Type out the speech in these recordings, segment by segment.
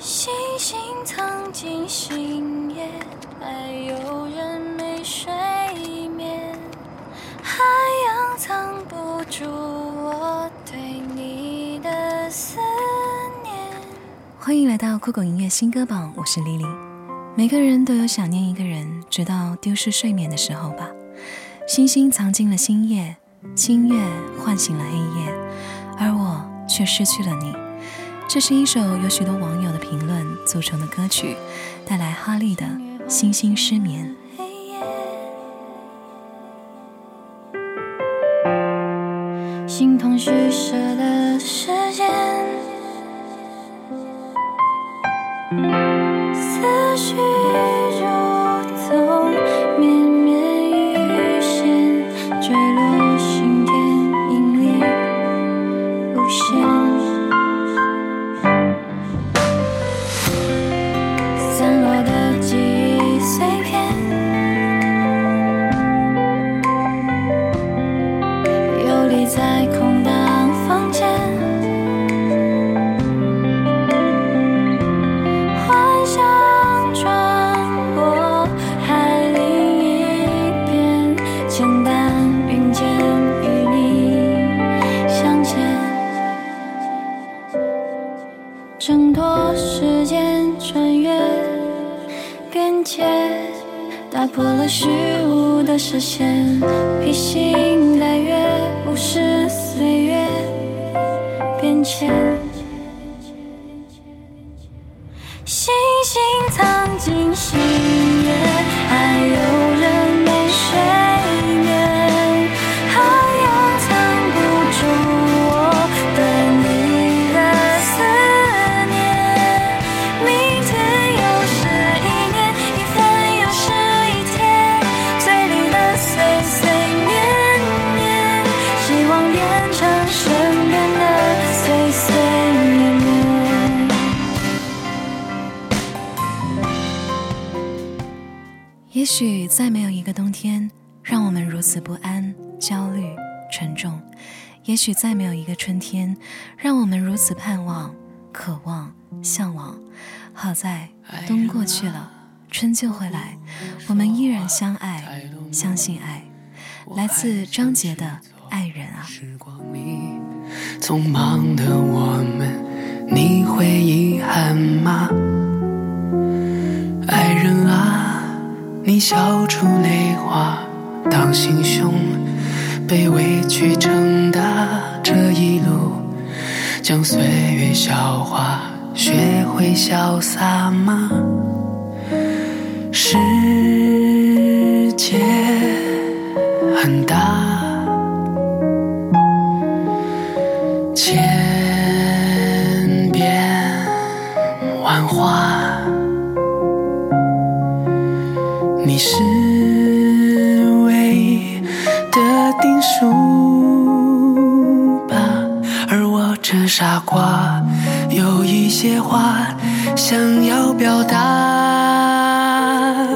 星星藏进星夜，还有人没睡眠。海洋藏不住我对你的思念。欢迎来到酷狗音乐新歌榜，我是 Lily。每个人都有想念一个人，直到丢失睡眠的时候吧。星星藏进了星夜，星月唤醒了黑夜，而我却失去了你。这是一首由许多网友的评论组成的歌曲，带来哈利的《星星失眠》。简单，云见与你相见，挣脱时间，穿越边界，打破了虚无的视线，平星。也许再没有一个冬天让我们如此不安、焦虑、沉重；也许再没有一个春天让我们如此盼望、渴望、向往。好在冬过去了，春就会来。我们依然相爱，相信爱。来自张杰的《爱人啊》。匆忙的我们，你会遗憾吗？笑出泪花，当心胸被委屈撑大，这一路将岁月消化，学会潇洒吗？是。你是唯一的定数吧，而我这傻瓜有一些话想要表达。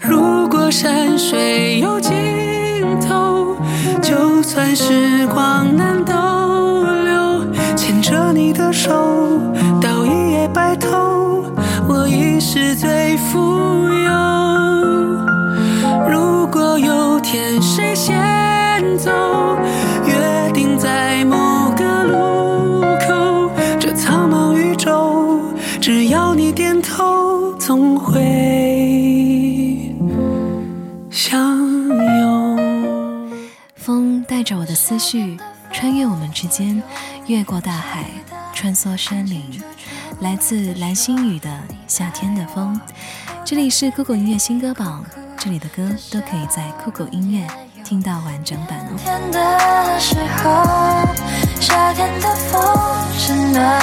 如果山水有尽头，就算时光。会相拥。风带着我的思绪，穿越我们之间，越过大海，穿梭山林。来自蓝心宇的《夏天的风》，这里是酷狗音乐新歌榜，这里的歌都可以在酷狗音乐。听到完整版，冬天的时候，夏天的风是暖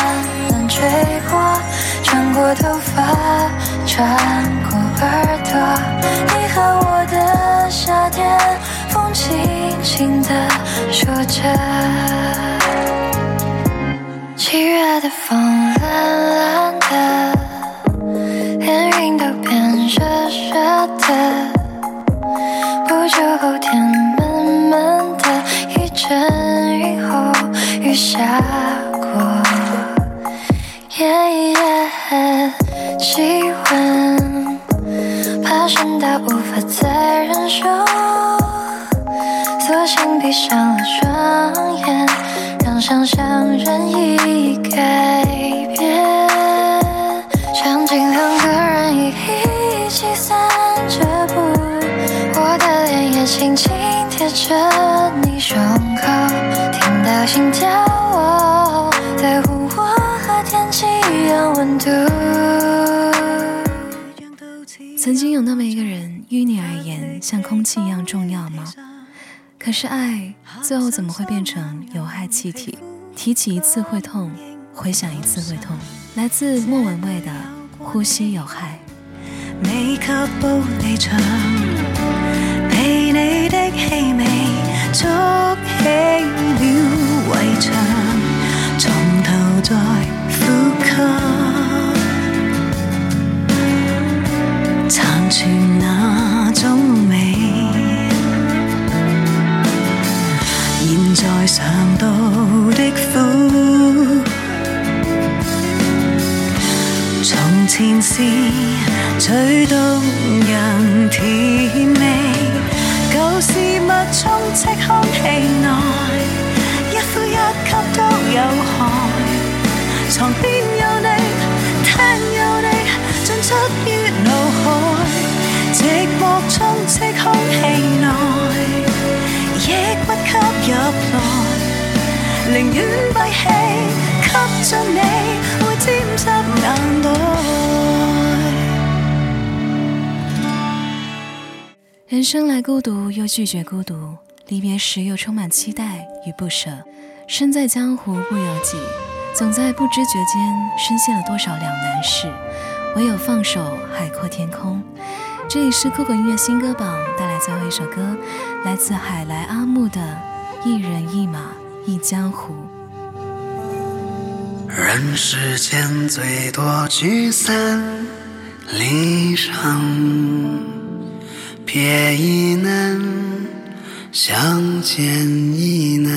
暖吹过，穿过头发，穿过耳朵，你和我的夏天风轻轻的说着，七月的风蓝蓝的，连云都变热热的。晨雨后，雨下过。气温爬升到无法再忍受，索性闭上了双眼，让想象任意改变。场景两个人一起散着步，我的脸也轻轻贴着你。胸口，听到心跳，我在乎我和天气一样温度。曾经有那么一个人，于你而言像空气一样重要吗？可是爱最后怎么会变成有害气体？提起一次会痛，回想一次会痛。来自莫文蔚的《呼吸有害》。你可不理睬被你的气味。筑起了围墙，从头再呼吸，残存那种美。现在尝到的苦，从前是最动人甜美。有事物充斥空气内，一呼一吸都有害。床边有你，听有你，尽出于脑海。寂寞充斥空气内，亦不吸入来，宁愿闭气，吸进你。人生来孤独，又拒绝孤独；离别时又充满期待与不舍。身在江湖不由己，总在不知觉间深陷了多少两难事。唯有放手，海阔天空。这里是酷狗音乐新歌榜带来最后一首歌，来自海来阿木的《一人一马一江湖》。人世间最多聚散离伤。别亦难，相见亦难。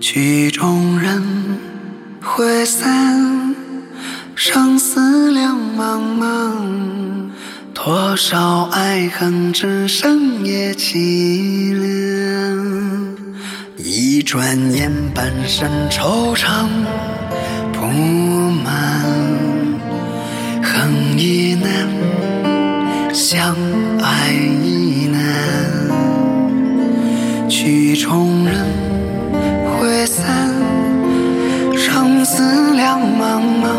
曲终人会散，生死两茫茫。多少爱恨，只剩夜凄凉。一转眼，半生惆怅不满，恨亦难。相爱亦难，曲终人会散，生死两茫茫，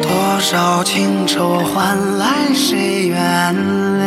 多少情愁换来谁谅？